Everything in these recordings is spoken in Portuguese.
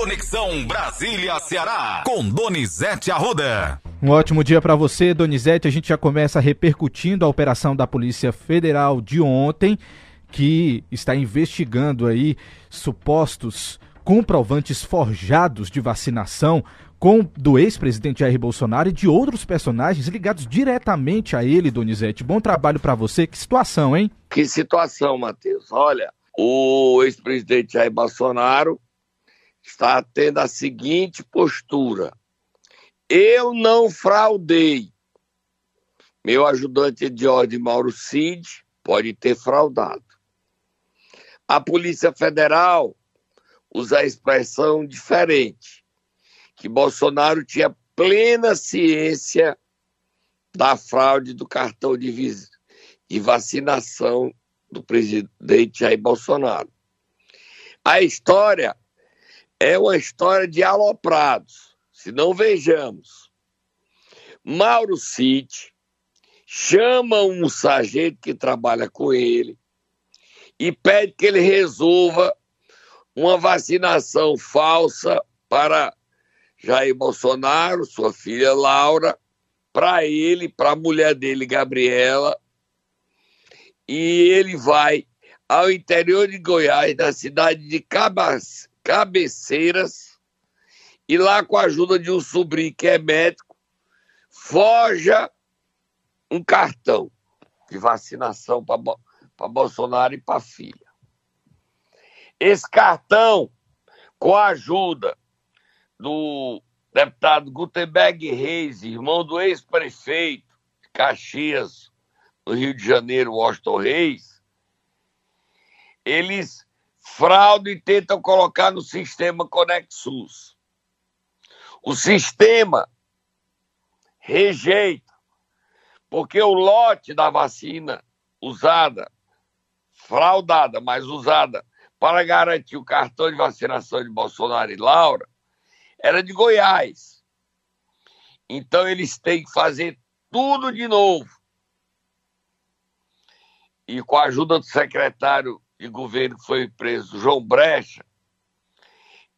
Conexão Brasília-Ceará, com Donizete Arruda. Um ótimo dia para você, Donizete. A gente já começa repercutindo a operação da Polícia Federal de ontem, que está investigando aí supostos comprovantes forjados de vacinação com do ex-presidente Jair Bolsonaro e de outros personagens ligados diretamente a ele, Donizete. Bom trabalho para você. Que situação, hein? Que situação, Matheus. Olha, o ex-presidente Jair Bolsonaro está tendo a seguinte postura: eu não fraudei. Meu ajudante de ordem, Mauro Cid, pode ter fraudado. A Polícia Federal usa a expressão diferente, que Bolsonaro tinha plena ciência da fraude do cartão de, de vacinação do presidente Jair Bolsonaro. A história é uma história de aloprados. Se não vejamos, Mauro Cid chama um sargento que trabalha com ele e pede que ele resolva uma vacinação falsa para Jair Bolsonaro, sua filha Laura, para ele, para a mulher dele, Gabriela, e ele vai ao interior de Goiás, na cidade de Cabeceiras, e lá, com a ajuda de um sobrinho que é médico, forja um cartão de vacinação para Bolsonaro e para filha. Esse cartão, com a ajuda do deputado Gutenberg Reis, irmão do ex-prefeito de Caxias, no Rio de Janeiro, Washington Reis, eles fraudam e tentam colocar no sistema ConexSUS. O sistema rejeita, porque o lote da vacina usada, fraudada, mas usada para garantir o cartão de vacinação de Bolsonaro e Laura, era de Goiás. Então eles têm que fazer tudo de novo e com a ajuda do secretário de governo que foi preso, João Brecha,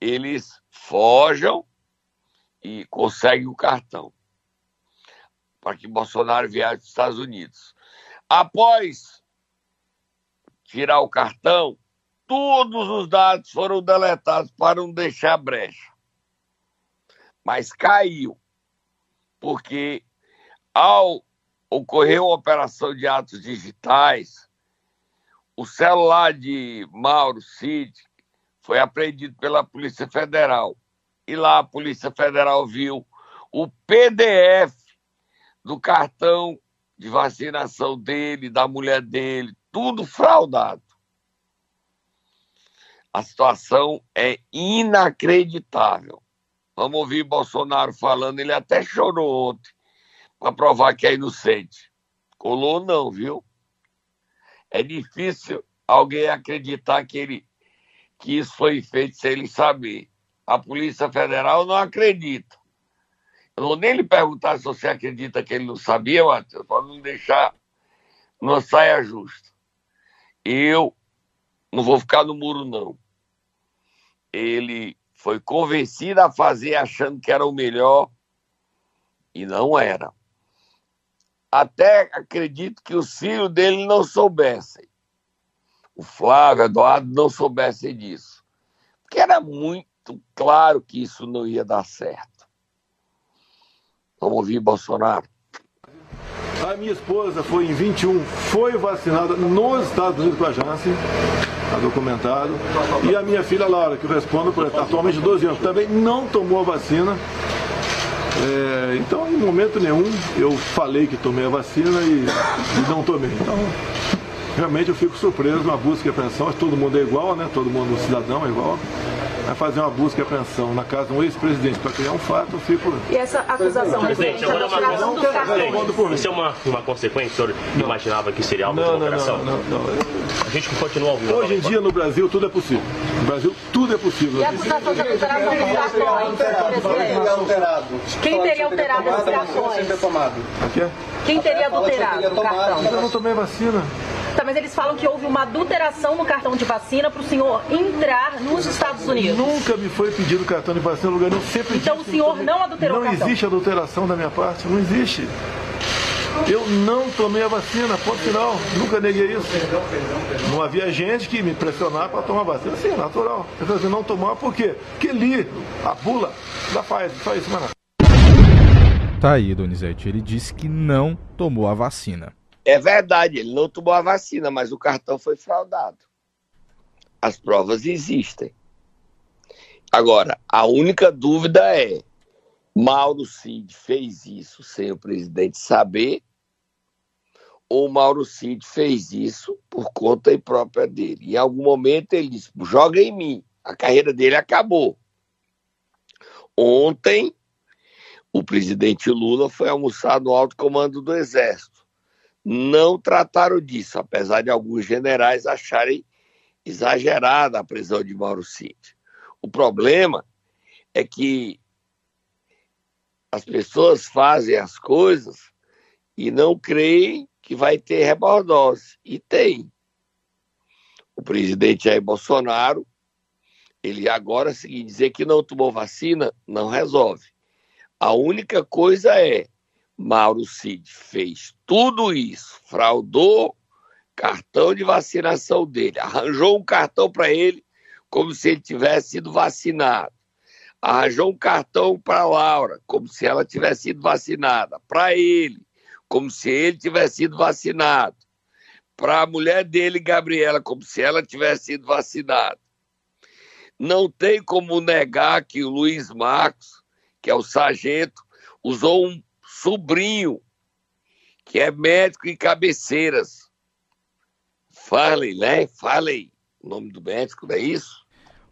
eles fogem e conseguem o cartão para que Bolsonaro viaje os Estados Unidos. Após tirar o cartão, todos os dados foram deletados para não deixar brecha. Mas caiu, porque ao ocorreu a operação de atos digitais, o celular de Mauro Cid foi apreendido pela Polícia Federal. E lá a Polícia Federal viu o PDF do cartão de vacinação dele, da mulher dele, tudo fraudado. A situação é inacreditável. Vamos ouvir Bolsonaro falando, ele até chorou ontem para provar que é inocente. Colou não, viu? É difícil alguém acreditar que ele que isso foi feito sem ele saber. A Polícia Federal não acredita. Eu não vou nem lhe perguntar se você acredita que ele não sabia, Matheus, para não deixar uma saia justa. Eu não vou ficar no muro, não. Ele foi convencido a fazer achando que era o melhor e não era até acredito que os filhos dele não soubessem. O Flávio, Eduardo não soubessem disso. Porque era muito claro que isso não ia dar certo. Vamos ouvir Bolsonaro. A minha esposa foi em 21, foi vacinada nos Estados Unidos com a Janssen, está documentado. E a minha filha Laura, que eu respondo por atualmente 12 anos, também não tomou a vacina é, então, em momento nenhum, eu falei que tomei a vacina e, e não tomei. Então, realmente eu fico surpreso na busca e apreensão. Todo mundo é igual, né? Todo mundo, cidadão é igual. Vai fazer uma busca e apreensão na casa de um ex-presidente para criar um fato, eu fico. E essa acusação presidente, agora uma coisa. Isso é uma, uma consequência, o senhor não. imaginava que seria algo não, de operação? Não, não, não, A gente continua ouvindo. Hoje em dia no Brasil tudo é possível. No Brasil tudo é possível. E a acusação de alteração dos cartões, Quem teria alterado esses cartões? Quem teria adulterado o cartão? Eu não tomei vacina. Tá, mas eles falam que houve uma adulteração no cartão de vacina para o senhor entrar nos Estados Unidos. Nunca me foi pedido cartão de vacina no lugar nenhum. Sempre Então o senhor que não adulterou Não o cartão? existe adulteração da minha parte, não existe. Eu não tomei a vacina, ponto final. Nunca neguei isso. Não havia gente que me pressionar para tomar vacina. Sim, é natural. Eu falei assim, não tomar por quê? Porque li a bula da Pfizer, só isso, mano. Tá aí, Donizete. Ele disse que não tomou a vacina. É verdade, ele não tomou a vacina, mas o cartão foi fraudado. As provas existem. Agora, a única dúvida é: Mauro Cid fez isso sem o presidente saber? Ou Mauro Cid fez isso por conta própria dele? Em algum momento ele disse: joga em mim. A carreira dele acabou. Ontem, o presidente Lula foi almoçar no alto comando do Exército não trataram disso, apesar de alguns generais acharem exagerada a prisão de Mauro Cid. O problema é que as pessoas fazem as coisas e não creem que vai ter rebordose. E tem. O presidente Jair Bolsonaro, ele agora, se dizer que não tomou vacina, não resolve. A única coisa é Mauro Cid fez tudo isso, fraudou cartão de vacinação dele, arranjou um cartão para ele como se ele tivesse sido vacinado, arranjou um cartão para Laura como se ela tivesse sido vacinada, para ele como se ele tivesse sido vacinado, para a mulher dele, Gabriela, como se ela tivesse sido vacinada. Não tem como negar que o Luiz Marcos, que é o sargento, usou um sobrinho, que é médico em cabeceiras. Farley, né? Farley, o nome do médico, não é isso?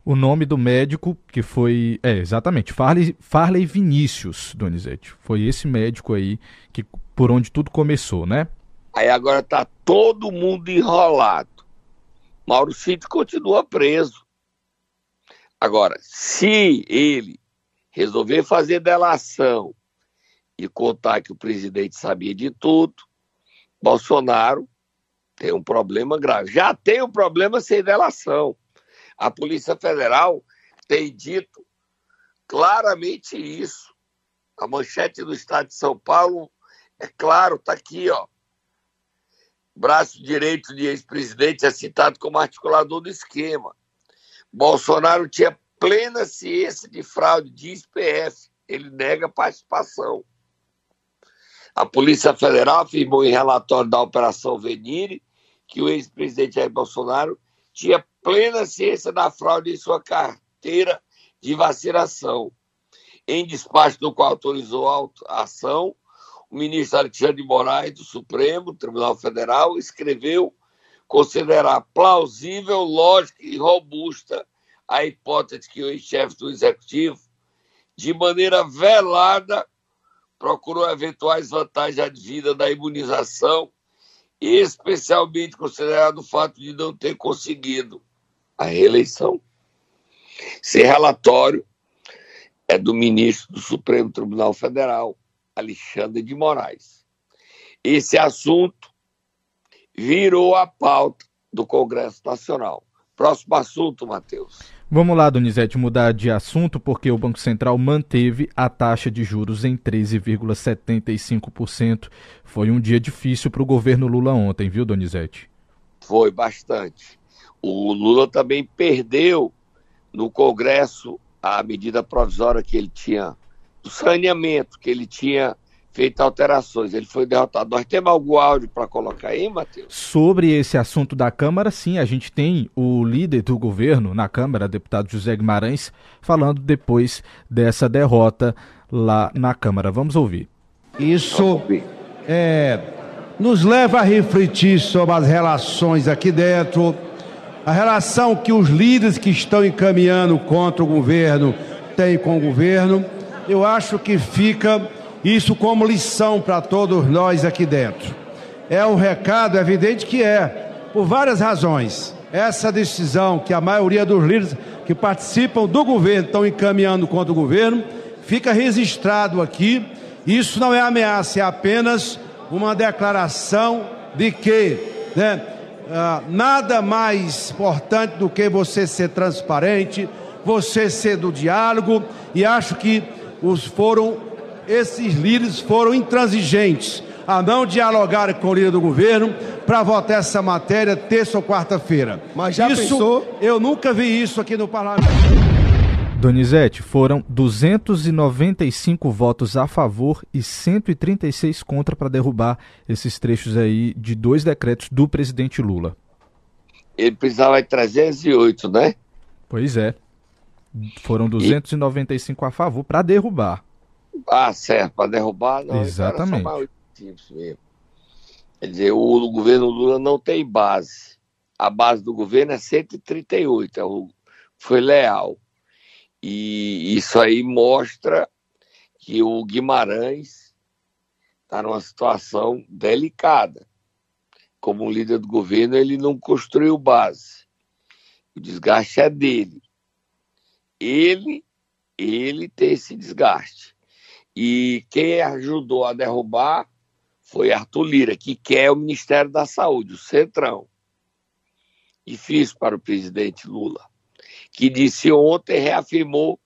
O nome do médico que foi. É, exatamente. Farley, Farley Vinícius, Donizete. Foi esse médico aí que por onde tudo começou, né? Aí agora tá todo mundo enrolado. Mauro Cid continua preso. Agora, se ele resolver fazer delação e contar que o presidente sabia de tudo, Bolsonaro tem um problema grave. Já tem um problema sem delação. A Polícia Federal tem dito claramente isso. A manchete do Estado de São Paulo é claro, está aqui, ó. Braço direito de ex-presidente é citado como articulador do esquema. Bolsonaro tinha plena ciência de fraude, diz PF. Ele nega participação. A Polícia Federal afirmou em relatório da Operação Venire que o ex-presidente Jair Bolsonaro tinha plena ciência da fraude em sua carteira de vacinação. Em despacho do qual autorizou a ação, o ministro Alexandre de Moraes, do Supremo Tribunal Federal, escreveu considerar plausível, lógica e robusta a hipótese que o ex-chefe do Executivo, de maneira velada, procurou eventuais vantagens advindas da imunização, especialmente considerado o fato de não ter conseguido a reeleição. Esse relatório é do ministro do Supremo Tribunal Federal, Alexandre de Moraes. Esse assunto virou a pauta do Congresso Nacional. Próximo assunto, Matheus. Vamos lá, Donizete, mudar de assunto, porque o Banco Central manteve a taxa de juros em 13,75%. Foi um dia difícil para o governo Lula ontem, viu, Donizete? Foi bastante. O Lula também perdeu no Congresso a medida provisória que ele tinha, do saneamento, que ele tinha feito alterações. Ele foi derrotado. Nós temos algum áudio para colocar aí, Matheus? Sobre esse assunto da Câmara, sim, a gente tem o líder do governo na Câmara, deputado José Guimarães, falando depois dessa derrota lá na Câmara. Vamos ouvir. Isso é, nos leva a refletir sobre as relações aqui dentro, a relação que os líderes que estão encaminhando contra o governo têm com o governo. Eu acho que fica isso como lição para todos nós aqui dentro. É um recado evidente que é, por várias razões. Essa decisão que a maioria dos líderes que participam do governo estão encaminhando contra o governo, fica registrado aqui. Isso não é ameaça, é apenas uma declaração de que né, ah, nada mais importante do que você ser transparente, você ser do diálogo, e acho que os foram, esses líderes foram intransigentes a não dialogar com o líder do governo para votar essa matéria terça ou quarta-feira. Mas já isso, pensou? Eu nunca vi isso aqui no parlamento. Donizete, foram 295 votos a favor e 136 contra para derrubar esses trechos aí de dois decretos do presidente Lula. Ele precisava de 308, né? Pois é. Foram 295 e... a favor para derrubar. Ah, certo, para derrubar não. Exatamente. mesmo. Quer dizer, o governo Lula não tem base. A base do governo é 138, é foi leal. E isso aí mostra que o Guimarães está numa situação delicada. Como líder do governo, ele não construiu base. O desgaste é dele. Ele, ele tem esse desgaste. E quem ajudou a derrubar foi Arthur Lira, que quer o Ministério da Saúde, o Centrão. Difícil para o presidente Lula que disse ontem, reafirmou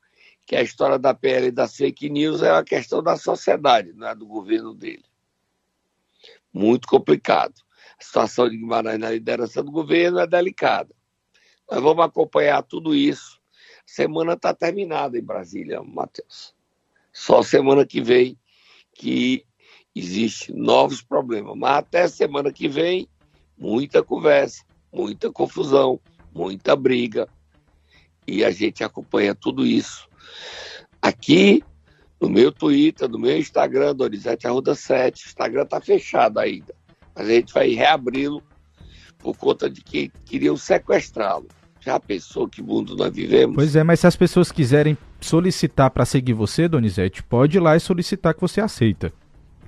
que a história da PL e das fake news é uma questão da sociedade, não é do governo dele. Muito complicado. A situação de Guimarães na liderança do governo é delicada. Nós vamos acompanhar tudo isso. A semana está terminada em Brasília, Matheus. Só semana que vem que existem novos problemas. Mas até semana que vem, muita conversa, muita confusão, muita briga, e a gente acompanha tudo isso aqui no meu Twitter, no meu Instagram, Donizete Arruda 7. O Instagram está fechado ainda, mas a gente vai reabri-lo por conta de que queriam sequestrá-lo. Já pensou que mundo nós vivemos? Pois é, mas se as pessoas quiserem solicitar para seguir você, Donizete, pode ir lá e solicitar que você aceita.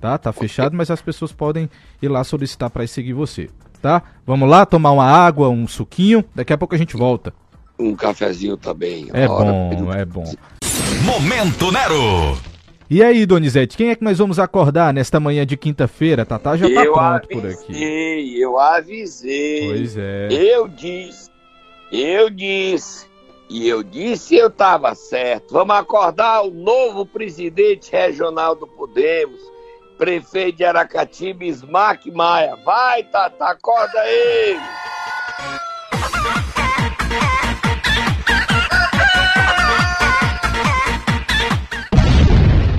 Tá? Tá fechado, mas as pessoas podem ir lá solicitar para seguir você. Tá? Vamos lá tomar uma água, um suquinho. Daqui a pouco a gente volta um cafezinho também. É bom, é bom. Momento Nero. E aí, Donizete, quem é que nós vamos acordar nesta manhã de quinta-feira? Tatá já tá eu pronto avisei, por aqui. Eu avisei. Pois é. Eu disse, eu disse, e eu disse eu tava certo. Vamos acordar o novo presidente regional do Podemos, prefeito de Aracati, Bismarck Maia. Vai, Tatá, acorda ele!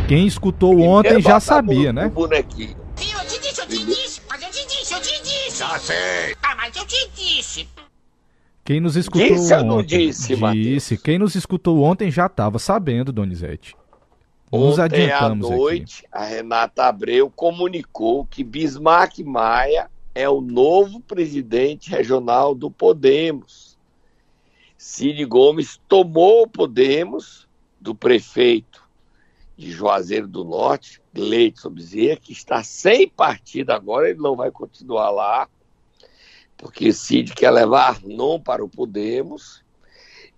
Quem escutou ontem já sabia, né? Bonequinho. Sim, eu te disse, eu te disse, mas eu te disse, eu te disse. Já sei. Ah, mas eu te disse. Quem nos escutou disse, ontem, não disse, disse. Quem nos escutou ontem já estava sabendo, Donizete. Nos ontem adiantamos à noite, aqui. a Renata Abreu comunicou que Bismarck Maia é o novo presidente regional do Podemos. Cid Gomes tomou o Podemos do prefeito de Juazeiro do Norte, Leite Bezerra, que está sem partido agora, ele não vai continuar lá, porque Cid quer levar Arnon para o Podemos,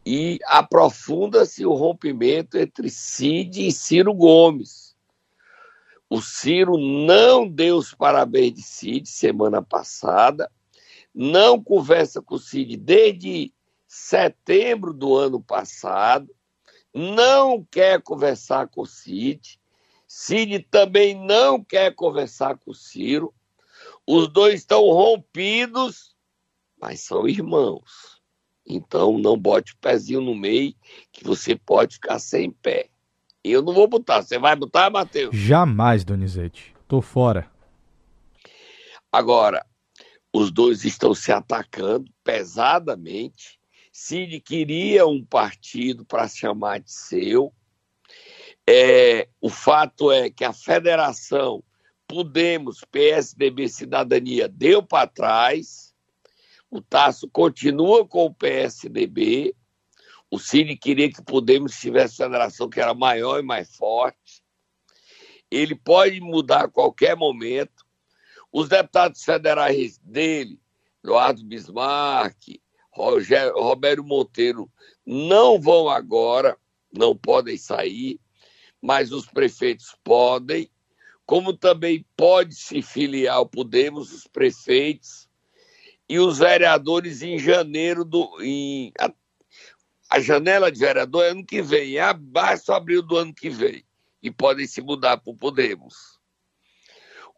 e aprofunda-se o rompimento entre Cid e Ciro Gomes. O Ciro não deu os parabéns de Cid semana passada, não conversa com o Cid desde setembro do ano passado, não quer conversar com o Cid. Cid também não quer conversar com o Ciro. Os dois estão rompidos, mas são irmãos. Então não bote o pezinho no meio que você pode ficar sem pé. Eu não vou botar. Você vai botar, Matheus? Jamais, Donizete. Tô fora. Agora, os dois estão se atacando pesadamente. Cid queria um partido para chamar de seu. É, o fato é que a federação Podemos, PSDB, Cidadania deu para trás. O Tasso continua com o PSDB. O Cid queria que Podemos tivesse federação que era maior e mais forte. Ele pode mudar a qualquer momento. Os deputados federais dele, Eduardo Bismarck, Rogério, Roberto Monteiro não vão agora, não podem sair, mas os prefeitos podem, como também pode se filiar ao Podemos os prefeitos e os vereadores em janeiro do. Em, a, a janela de vereador é ano que vem, é abaixo abril do ano que vem. E podem se mudar para o Podemos.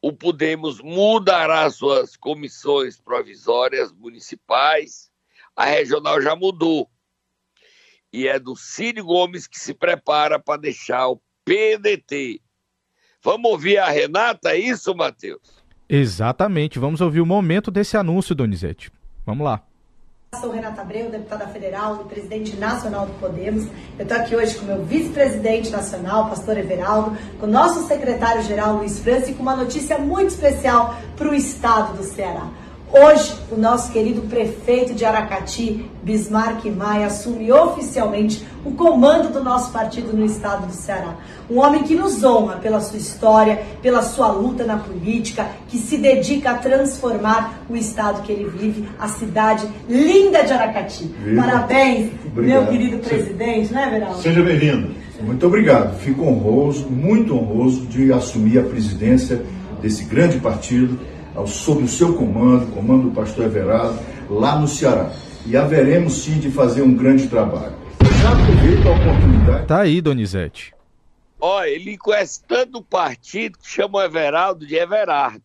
O Podemos mudará suas comissões provisórias municipais, a regional já mudou. E é do Ciro Gomes que se prepara para deixar o PDT. Vamos ouvir a Renata, é isso, Matheus? Exatamente. Vamos ouvir o momento desse anúncio, Donizete. Vamos lá. Sou Renata Abreu, deputada federal e presidente nacional do Podemos. Eu estou aqui hoje com o meu vice-presidente nacional, pastor Everaldo, com o nosso secretário-geral Luiz França e com uma notícia muito especial para o estado do Ceará. Hoje, o nosso querido prefeito de Aracati, Bismarck Maia, assume oficialmente o comando do nosso partido no estado do Ceará. Um homem que nos honra pela sua história, pela sua luta na política, que se dedica a transformar o estado que ele vive, a cidade linda de Aracati. Viva. Parabéns, obrigado. meu querido presidente, né, Verão? Seja bem-vindo. Muito obrigado. Fico honroso, muito honroso de assumir a presidência desse grande partido sob o seu comando, comando do pastor Everardo, lá no Ceará. E haveremos sim de fazer um grande trabalho. Já aproveito a oportunidade. Tá aí, Donizete. Ó, ele conhece tanto o partido que chama o Everaldo de Everardo.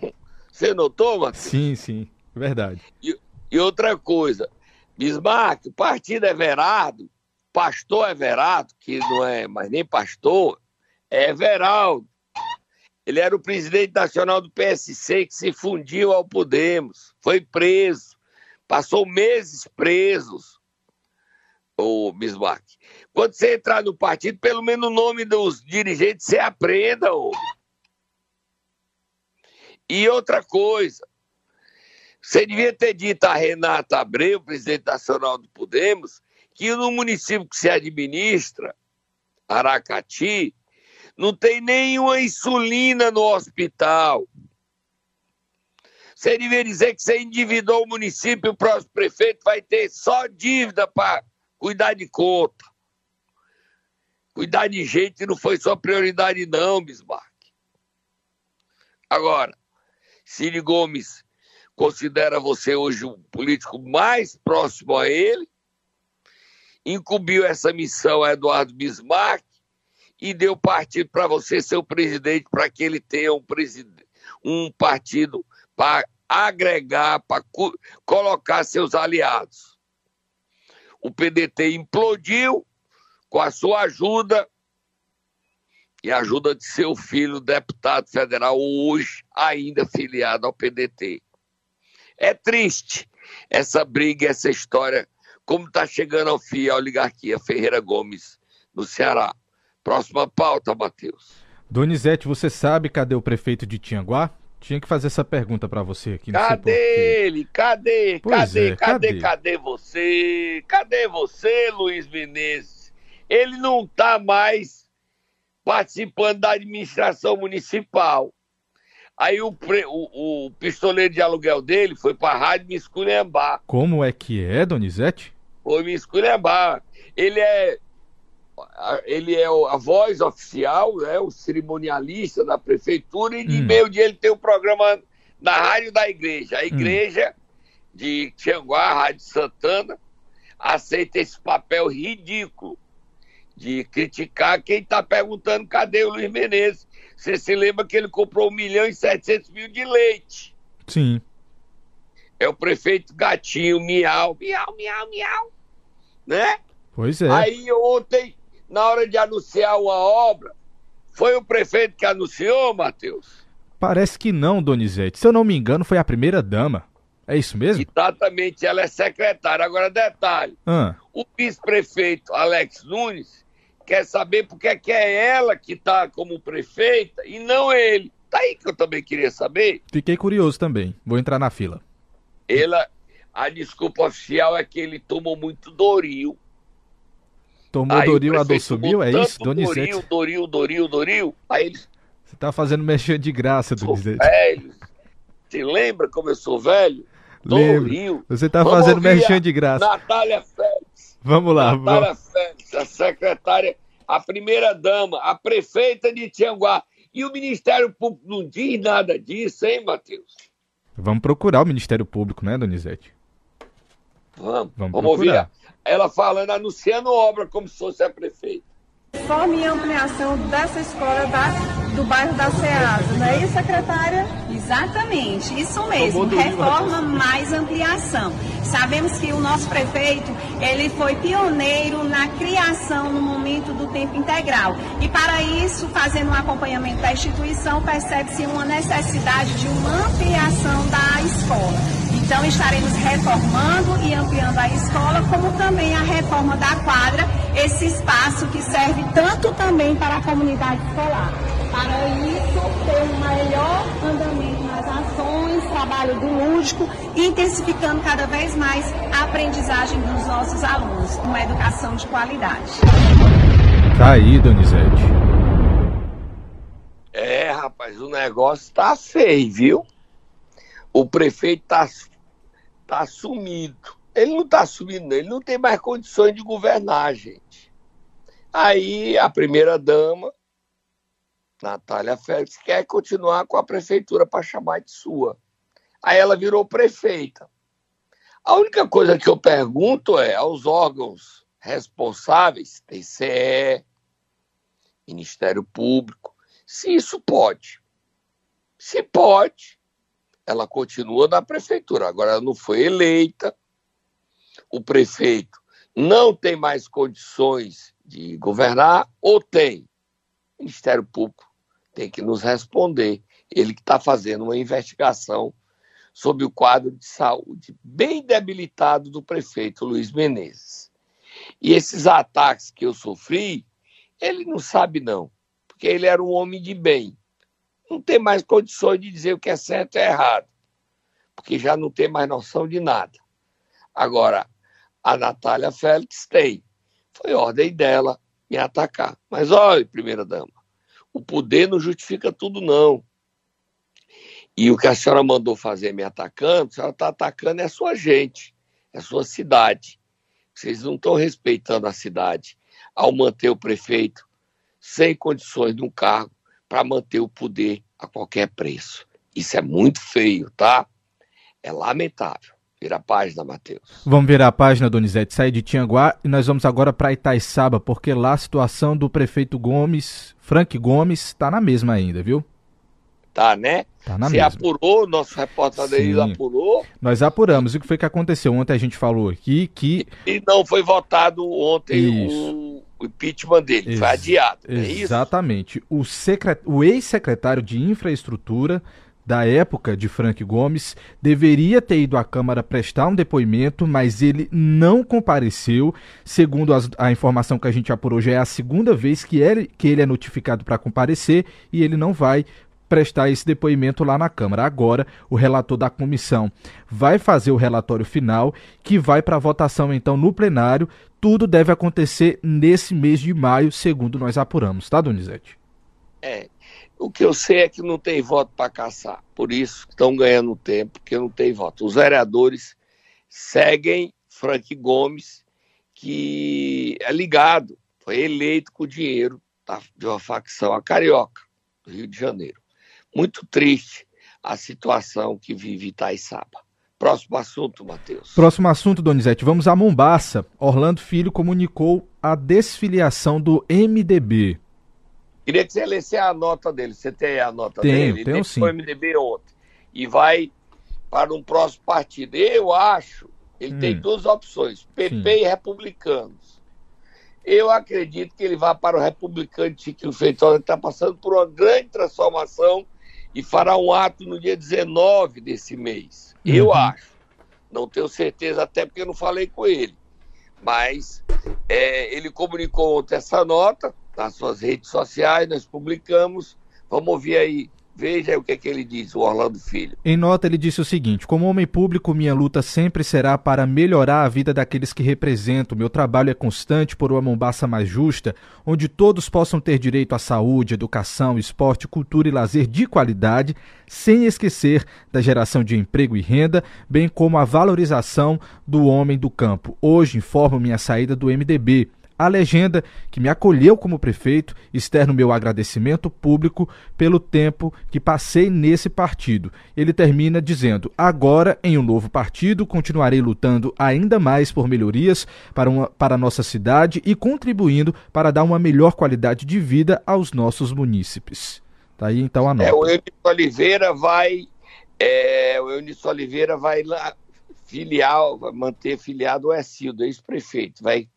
Você notou, Matheus? Sim, sim, verdade. E, e outra coisa, Bismarck, o partido Everardo, pastor Everardo, que não é mais nem pastor, é Everaldo. Ele era o presidente nacional do PSC que se fundiu ao Podemos, foi preso, passou meses presos, o Bismarck. Quando você entrar no partido, pelo menos o nome dos dirigentes você aprenda. Ô. E outra coisa, você devia ter dito a Renata Abreu, presidente nacional do Podemos, que no município que se administra, Aracati, não tem nenhuma insulina no hospital. Você deveria dizer que você endividou o município, o próximo prefeito vai ter só dívida para cuidar de conta. Cuidar de gente não foi sua prioridade, não, Bismarck. Agora, Ciro Gomes considera você hoje o político mais próximo a ele, incumbiu essa missão a Eduardo Bismarck, e deu partido para você ser o presidente, para que ele tenha um, um partido para agregar, para co colocar seus aliados. O PDT implodiu com a sua ajuda e a ajuda de seu filho, deputado federal, hoje ainda filiado ao PDT. É triste essa briga, essa história, como está chegando ao fim a oligarquia Ferreira Gomes no Ceará. Próxima pauta, Matheus. Donizete, você sabe cadê o prefeito de Tianguá? Tinha que fazer essa pergunta para você aqui. Cadê ele? Cadê? Cadê? É, cadê? Cadê? Cadê você? Cadê você, Luiz Menezes? Ele não está mais participando da administração municipal. Aí o, o, o pistoleiro de aluguel dele foi para a rádio me esculhambar. Como é que é, Donizete? Foi me esculhambar. Ele é ele é a voz oficial, né, o cerimonialista da prefeitura, e de hum. meio dia ele tem o um programa na rádio da igreja. A hum. igreja hum. de Tianguá, Rádio Santana, aceita esse papel ridículo de criticar quem está perguntando cadê o Luiz Menezes. Você se lembra que ele comprou 1 milhão e 700 mil de leite. Sim. É o prefeito Gatinho, miau, miau, miau, miau, né? Pois é. Aí ontem na hora de anunciar uma obra, foi o prefeito que anunciou, Matheus? Parece que não, Donizete. Se eu não me engano, foi a primeira dama. É isso mesmo? Exatamente, ela é secretária. Agora, detalhe: ah. o vice-prefeito Alex Nunes quer saber porque é que é ela que está como prefeita e não ele. Tá aí que eu também queria saber. Fiquei curioso também. Vou entrar na fila. Ela, a desculpa oficial é que ele tomou muito Doril Tomou aí Doril, a dor subiu, é isso? Donizete? Doril, Doril, Doril, Doril. Aí eles... Você tá fazendo mexer de graça, Donizete. velho. Você lembra como eu sou velho? Lembro. Doril. Você tá Vamos fazendo mexer de graça. Natália Félix. Vamos lá. Natália vamos. Félix, a secretária, a primeira dama, a prefeita de Tianguá. E o Ministério Público não diz nada disso, hein, Matheus? Vamos procurar o Ministério Público, né, Donizete? Vamos, vamos, vamos ouvir. Ela falando, anunciando obra como se fosse a prefeita. E ampliação dessa escola da, do bairro da Ceasa, não é isso, secretária? Exatamente, isso mesmo, reforma mais ampliação. Sabemos que o nosso prefeito, ele foi pioneiro na criação no momento do tempo integral. E para isso, fazendo um acompanhamento da instituição, percebe-se uma necessidade de uma ampliação da escola. Então estaremos reformando e ampliando a escola, como também a reforma da quadra, esse espaço que serve tanto também para a comunidade escolar. Para isso, ter um melhor andamento nas ações, trabalho do lúdico, intensificando cada vez mais a aprendizagem dos nossos alunos, uma educação de qualidade. Tá aí, Donizete. É, rapaz, o negócio tá feio, viu? O prefeito tá está sumido. Ele não está sumindo, ele não tem mais condições de governar, gente. Aí a primeira-dama, Natália Félix, quer continuar com a prefeitura para chamar de sua. Aí ela virou prefeita. A única coisa que eu pergunto é aos órgãos responsáveis, TCE, Ministério Público, se isso pode. Se pode, ela continua na prefeitura. Agora, ela não foi eleita, o prefeito não tem mais condições de governar, ou tem? O Ministério Público tem que nos responder. Ele que está fazendo uma investigação sobre o quadro de saúde bem debilitado do prefeito Luiz Menezes. E esses ataques que eu sofri, ele não sabe não, porque ele era um homem de bem não tem mais condições de dizer o que é certo e é errado, porque já não tem mais noção de nada. Agora, a Natália Félix tem. Foi ordem dela me atacar. Mas olha, primeira-dama, o poder não justifica tudo, não. E o que a senhora mandou fazer me atacando, a senhora está atacando é a sua gente, é a sua cidade. Vocês não estão respeitando a cidade ao manter o prefeito sem condições de um cargo para manter o poder a qualquer preço. Isso é muito feio, tá? É lamentável. Vira a página, Matheus. Vamos virar a página, Donizete. Sai de Tianguá e nós vamos agora para Itaiçaba, porque lá a situação do prefeito Gomes, Frank Gomes, está na mesma ainda, viu? Tá, né? Tá na Você mesma. apurou, nosso repórter dele apurou. Nós apuramos. E o que foi que aconteceu? Ontem a gente falou aqui que. E não foi votado ontem o, o impeachment dele, Ex foi adiado. É exatamente. O, secret... o ex-secretário de Infraestrutura da época de Frank Gomes deveria ter ido à Câmara prestar um depoimento, mas ele não compareceu. Segundo as, a informação que a gente apurou, já é a segunda vez que ele, que ele é notificado para comparecer e ele não vai prestar esse depoimento lá na Câmara. Agora, o relator da comissão vai fazer o relatório final, que vai para votação então no plenário. Tudo deve acontecer nesse mês de maio, segundo nós apuramos, tá, Donizete? É. O que eu sei é que não tem voto para caçar. Por isso estão ganhando tempo, porque não tem voto. Os vereadores seguem Frank Gomes, que é ligado, foi eleito com dinheiro de uma facção, a Carioca, do Rio de Janeiro. Muito triste a situação que vive Itaiçaba. Próximo assunto, Matheus. Próximo assunto, Donizete. Vamos a Mombaça. Orlando Filho comunicou a desfiliação do MDB. Queria que você lesse a nota dele. Você tem a nota tenho, dele? Tenho sim. Foi MDB ontem. E vai para um próximo partido. Eu acho, ele hum. tem duas opções, PP sim. e republicanos. Eu acredito que ele vai para o republicano de Chiquinho Feitosa, que está passando por uma grande transformação e fará um ato no dia 19 desse mês. Uhum. Eu acho. Não tenho certeza, até porque eu não falei com ele. Mas é, ele comunicou ontem essa nota nas suas redes sociais, nós publicamos. Vamos ouvir aí Veja o que, é que ele diz, o Orlando Filho. Em nota, ele disse o seguinte: Como homem público, minha luta sempre será para melhorar a vida daqueles que represento. Meu trabalho é constante por uma Mombaça mais justa, onde todos possam ter direito à saúde, educação, esporte, cultura e lazer de qualidade, sem esquecer da geração de emprego e renda, bem como a valorização do homem do campo. Hoje informo minha saída do MDB a legenda que me acolheu como prefeito, externo meu agradecimento público pelo tempo que passei nesse partido. Ele termina dizendo: Agora, em um novo partido, continuarei lutando ainda mais por melhorias para, uma, para a nossa cidade e contribuindo para dar uma melhor qualidade de vida aos nossos munícipes. Tá aí então a nota. É, o Eunice Oliveira vai. É, o Eunice Oliveira vai lá filial, vai manter filiado o Ercildo, ex-prefeito. Vai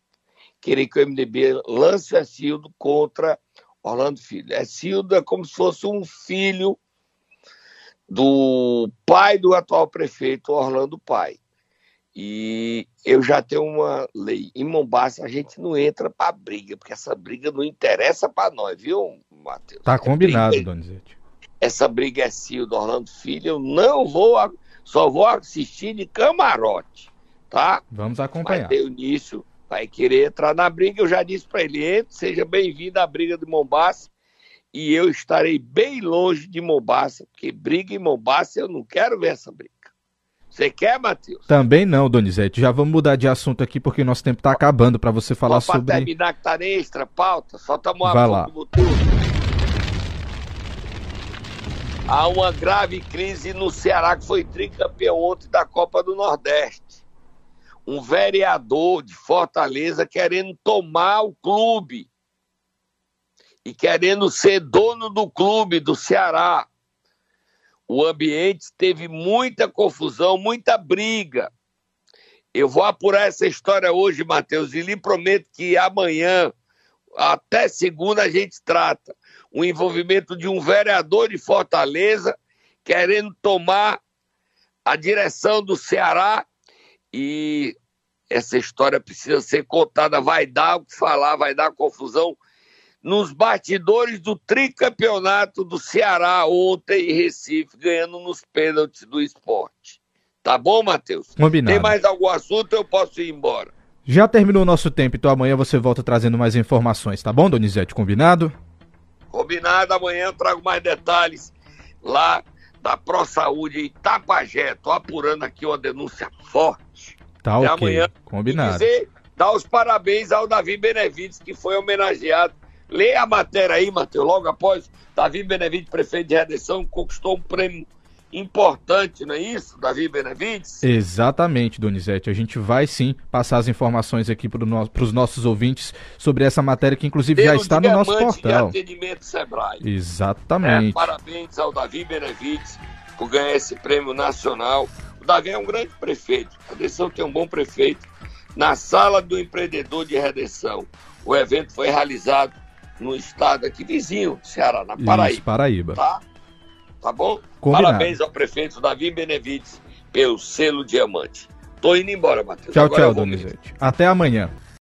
querer que o MDB lance o Ercildo contra Orlando Filho. Ercildo é como se fosse um filho do pai do atual prefeito, Orlando Pai. E eu já tenho uma lei. Em Mombasa a gente não entra para briga, porque essa briga não interessa para nós, viu, Matheus? Tá combinado, briga, Donizete. Essa briga é Sil do Orlando Filho, eu não vou, só vou assistir de camarote, tá? Vamos acompanhar. Vai ter início, vai querer entrar na briga, eu já disse para ele, entre, seja bem-vindo à briga de Mombasa, e eu estarei bem longe de Mombasa, porque briga em Mombasa eu não quero ver essa briga. Você quer, Matheus? Também não, Donizete. Já vamos mudar de assunto aqui porque nosso tempo está acabando para você falar Só sobre. Para terminar que tá extra pauta, só uma Vai lá. Há uma grave crise no Ceará que foi tricampeão ontem da Copa do Nordeste. Um vereador de Fortaleza querendo tomar o clube e querendo ser dono do clube do Ceará o ambiente teve muita confusão, muita briga. Eu vou apurar essa história hoje, Matheus, e lhe prometo que amanhã, até segunda, a gente trata o envolvimento de um vereador de Fortaleza querendo tomar a direção do Ceará e essa história precisa ser contada, vai dar o que falar, vai dar confusão nos bastidores do tricampeonato do Ceará ontem em Recife, ganhando nos pênaltis do esporte. Tá bom, Matheus? Combinado. Tem mais algum assunto? Eu posso ir embora. Já terminou o nosso tempo, então amanhã você volta trazendo mais informações, tá bom, Donizete? Combinado? Combinado, amanhã eu trago mais detalhes lá da Pro Saúde em Itapajé. Tô apurando aqui uma denúncia forte. Tá Até ok, amanhã. combinado. E dizer, dar os parabéns ao Davi Benevides, que foi homenageado Lê a matéria aí, Matheus, logo após Davi Benevides, prefeito de Redenção, conquistou um prêmio importante, não é isso, Davi Benevides? Exatamente, Donizete. A gente vai sim passar as informações aqui para no, os nossos ouvintes sobre essa matéria que inclusive já está no nosso portal. De atendimento Sebrae. Exatamente. É, parabéns ao Davi Benevides por ganhar esse prêmio nacional. O Davi é um grande prefeito. A Redenção tem um bom prefeito. Na sala do empreendedor de Redenção, o evento foi realizado no estado aqui vizinho, Ceará, na Paraíba. Isso, Paraíba. Tá? Tá bom? Combinado. Parabéns ao prefeito Davi Benevides pelo selo diamante. Tô indo embora, Matheus. Tchau, Agora tchau, Donizete. Até amanhã.